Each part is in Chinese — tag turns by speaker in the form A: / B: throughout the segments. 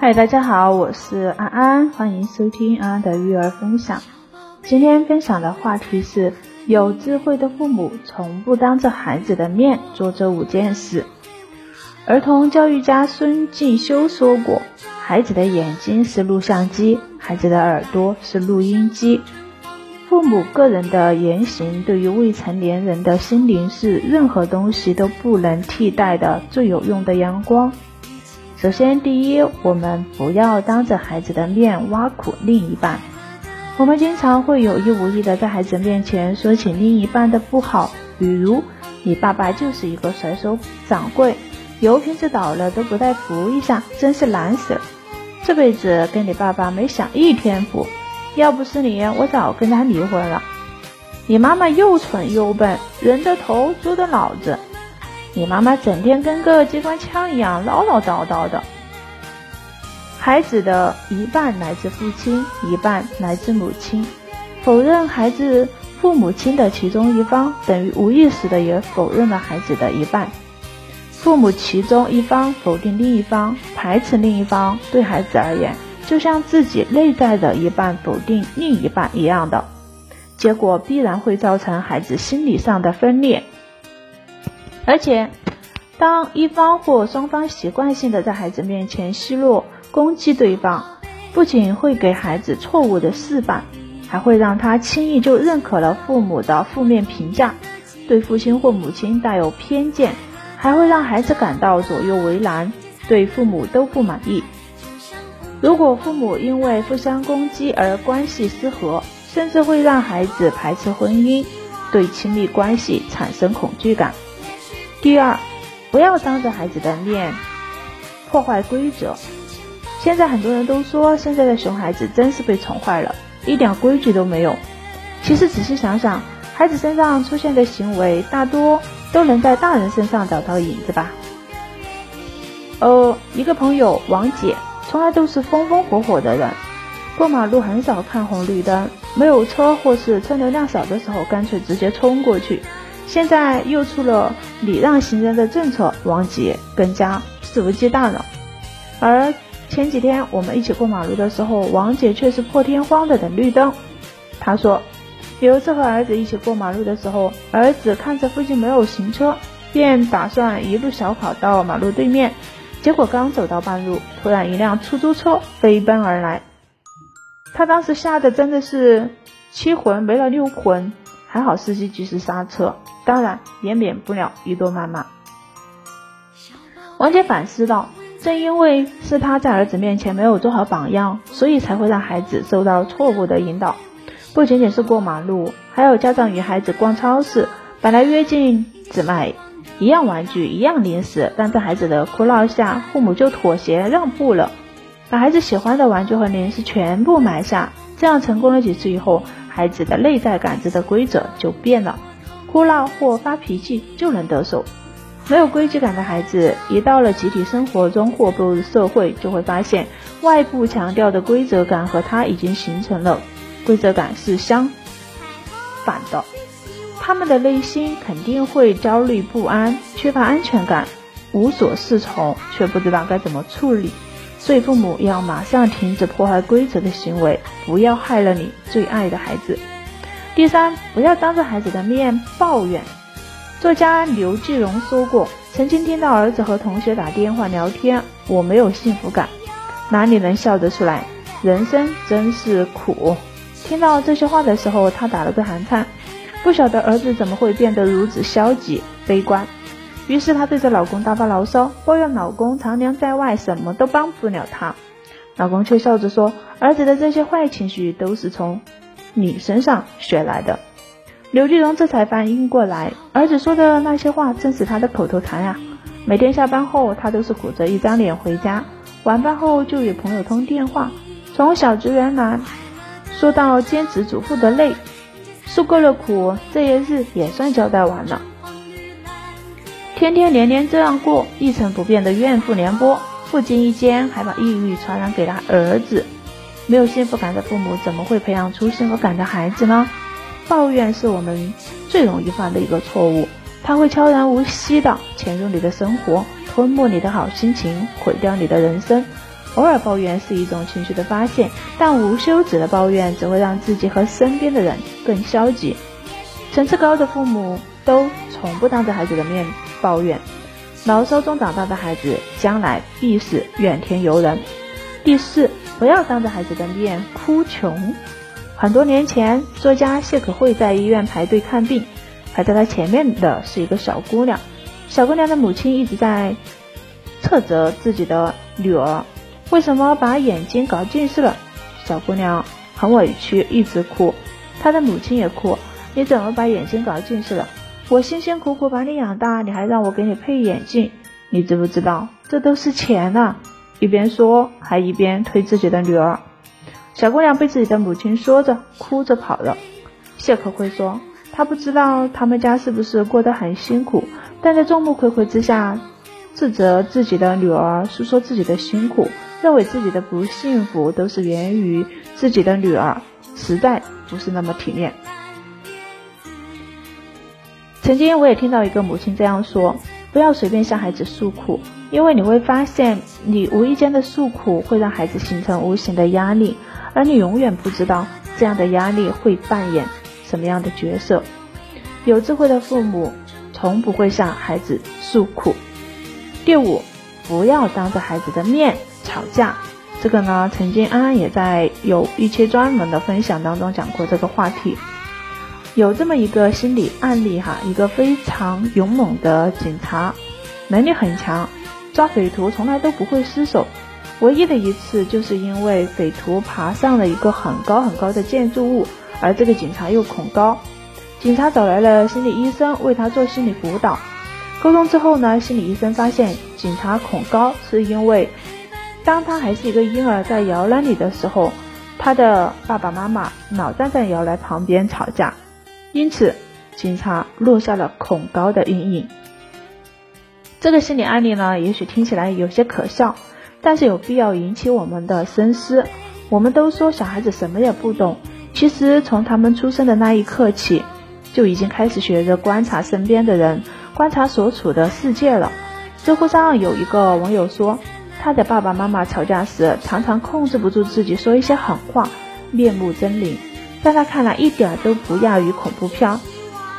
A: 嗨，大家好，我是安安，欢迎收听安安的育儿分享。今天分享的话题是：有智慧的父母从不当着孩子的面做这五件事。儿童教育家孙敬修说过：“孩子的眼睛是录像机，孩子的耳朵是录音机。”父母个人的言行，对于未成年人的心灵，是任何东西都不能替代的最有用的阳光。首先，第一，我们不要当着孩子的面挖苦另一半。我们经常会有意无意的在孩子面前说起另一半的不好，比如你爸爸就是一个甩手掌柜，油瓶子倒了都不带扶一下，真是懒死了。这辈子跟你爸爸没享一天福，要不是你，我早跟他离婚了。你妈妈又蠢又笨，人的头，猪的脑子。你妈妈整天跟个机关枪一样唠唠叨叨的。孩子的一半来自父亲，一半来自母亲。否认孩子父母亲的其中一方，等于无意识的也否认了孩子的一半。父母其中一方否定另一方，排斥另一方，对孩子而言，就像自己内在的一半否定另一半一样的，结果必然会造成孩子心理上的分裂。而且，当一方或双方习惯性的在孩子面前奚落、攻击对方，不仅会给孩子错误的示范，还会让他轻易就认可了父母的负面评价，对父亲或母亲带有偏见，还会让孩子感到左右为难，对父母都不满意。如果父母因为互相攻击而关系失和，甚至会让孩子排斥婚姻，对亲密关系产生恐惧感。第二，不要当着孩子的面破坏规则。现在很多人都说，现在的熊孩子真是被宠坏了，一点规矩都没有。其实仔细想想，孩子身上出现的行为，大多都能在大人身上找到影子吧。呃，一个朋友王姐，从来都是风风火火的人，过马路很少看红绿灯，没有车或是车流量少的时候，干脆直接冲过去。现在又出了礼让行人的政策，王姐更加肆无忌惮了。而前几天我们一起过马路的时候，王姐却是破天荒的等绿灯。她说，有一次和儿子一起过马路的时候，儿子看着附近没有行车，便打算一路小跑到马路对面。结果刚走到半路，突然一辆出租车飞奔而来，他当时吓得真的是七魂没了六魂，还好司机及时刹车。当然也免不了一顿谩骂。王姐反思道：“正因为是他在儿子面前没有做好榜样，所以才会让孩子受到错误的引导。不仅仅是过马路，还有家长与孩子逛超市，本来约定只买一样玩具、一样零食，但在孩子的哭闹下，父母就妥协让步了，把孩子喜欢的玩具和零食全部买下。这样成功了几次以后，孩子的内在感知的规则就变了。”哭闹或发脾气就能得手。没有规矩感的孩子，一到了集体生活中或步入社会，就会发现外部强调的规则感和他已经形成了规则感是相反的。他们的内心肯定会焦虑不安，缺乏安全感，无所适从，却不知道该怎么处理。所以父母要马上停止破坏规则的行为，不要害了你最爱的孩子。第三，不要当着孩子的面抱怨。作家刘继荣说过，曾经听到儿子和同学打电话聊天，我没有幸福感，哪里能笑得出来？人生真是苦。听到这些话的时候，他打了个寒颤，不晓得儿子怎么会变得如此消极悲观。于是她对着老公大发牢骚，抱怨老公常年在外，什么都帮不了她。老公却笑着说，儿子的这些坏情绪都是从。你身上学来的，刘继荣这才反应过来，儿子说的那些话正是他的口头禅呀。每天下班后，他都是苦着一张脸回家，晚饭后就与朋友通电话。从小职员难说到兼职主妇的累，受够了苦，这些日也算交代完了。天天年年这样过，一成不变的怨妇联播，不经意间还把抑郁传染给了儿子。没有幸福感的父母，怎么会培养出幸福感的孩子呢？抱怨是我们最容易犯的一个错误。它会悄然无息地潜入你的生活，吞没你的好心情，毁掉你的人生。偶尔抱怨是一种情绪的发泄，但无休止的抱怨只会让自己和身边的人更消极。层次高的父母都从不当着孩子的面抱怨，牢骚中长大的孩子将来必是怨天尤人。第四，不要当着孩子的面哭穷。很多年前，作家谢可慧在医院排队看病，排在她前面的是一个小姑娘。小姑娘的母亲一直在斥责自己的女儿。为什么把眼睛搞近视了？小姑娘很委屈，一直哭。她的母亲也哭。你怎么把眼睛搞近视了？我辛辛苦苦把你养大，你还让我给你配眼镜？你知不知道这都是钱呐？一边说，还一边推自己的女儿。小姑娘被自己的母亲说着，哭着跑了。谢可辉说，他不知道他们家是不是过得很辛苦，但在众目睽睽之下，自责自己的女儿，诉说自己的辛苦。认为自己的不幸福都是源于自己的女儿，实在不是那么体面。曾经我也听到一个母亲这样说：“不要随便向孩子诉苦，因为你会发现，你无意间的诉苦会让孩子形成无形的压力，而你永远不知道这样的压力会扮演什么样的角色。”有智慧的父母从不会向孩子诉苦。第五，不要当着孩子的面。吵架，这个呢，曾经安安也在有一期专门的分享当中讲过这个话题。有这么一个心理案例哈，一个非常勇猛的警察，能力很强，抓匪徒从来都不会失手。唯一的一次，就是因为匪徒爬上了一个很高很高的建筑物，而这个警察又恐高。警察找来了心理医生为他做心理辅导。沟通之后呢，心理医生发现警察恐高是因为。当他还是一个婴儿，在摇篮里的时候，他的爸爸妈妈老站在摇篮旁边吵架，因此警察落下了恐高的阴影。这个心理案例呢，也许听起来有些可笑，但是有必要引起我们的深思。我们都说小孩子什么也不懂，其实从他们出生的那一刻起，就已经开始学着观察身边的人，观察所处的世界了。知乎上有一个网友说。他的爸爸妈妈吵架时，常常控制不住自己说一些狠话，面目狰狞，在他看来一点都不亚于恐怖片。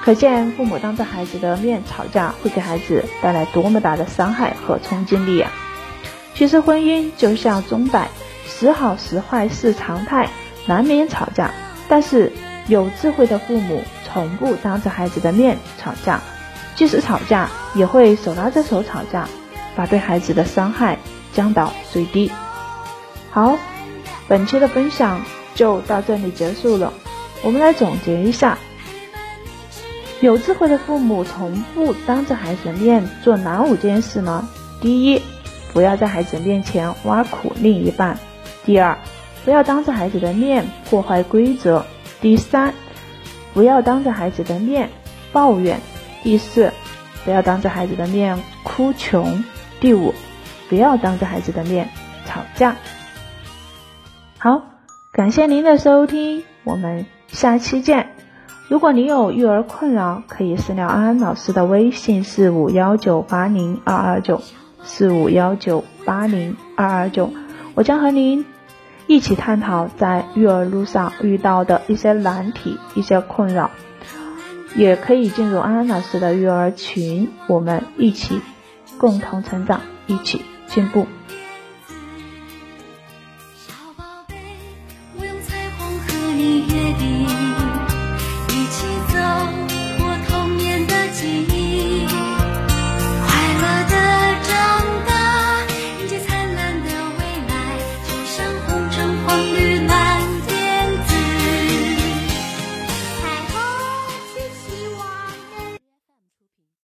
A: 可见父母当着孩子的面吵架，会给孩子带来多么大的伤害和冲击力啊！其实婚姻就像钟摆，时好时坏是常态，难免吵架。但是有智慧的父母从不当着孩子的面吵架，即使吵架也会手拉着手吵架，把对孩子的伤害。降到最低。好，本期的分享就到这里结束了。我们来总结一下：有智慧的父母从不当着孩子的面做哪五件事呢？第一，不要在孩子面前挖苦另一半；第二，不要当着孩子的面破坏规则；第三，不要当着孩子的面抱怨；第四，不要当着孩子的面哭穷；第五。不要当着孩子的面吵架。好，感谢您的收听，我们下期见。如果你有育儿困扰，可以私聊安安老师的微信四五幺九八零二二九四五幺九八零二二九，我将和您一起探讨在育儿路上遇到的一些难题、一些困扰。也可以进入安安老师的育儿群，我们一起共同成长，一起。进步。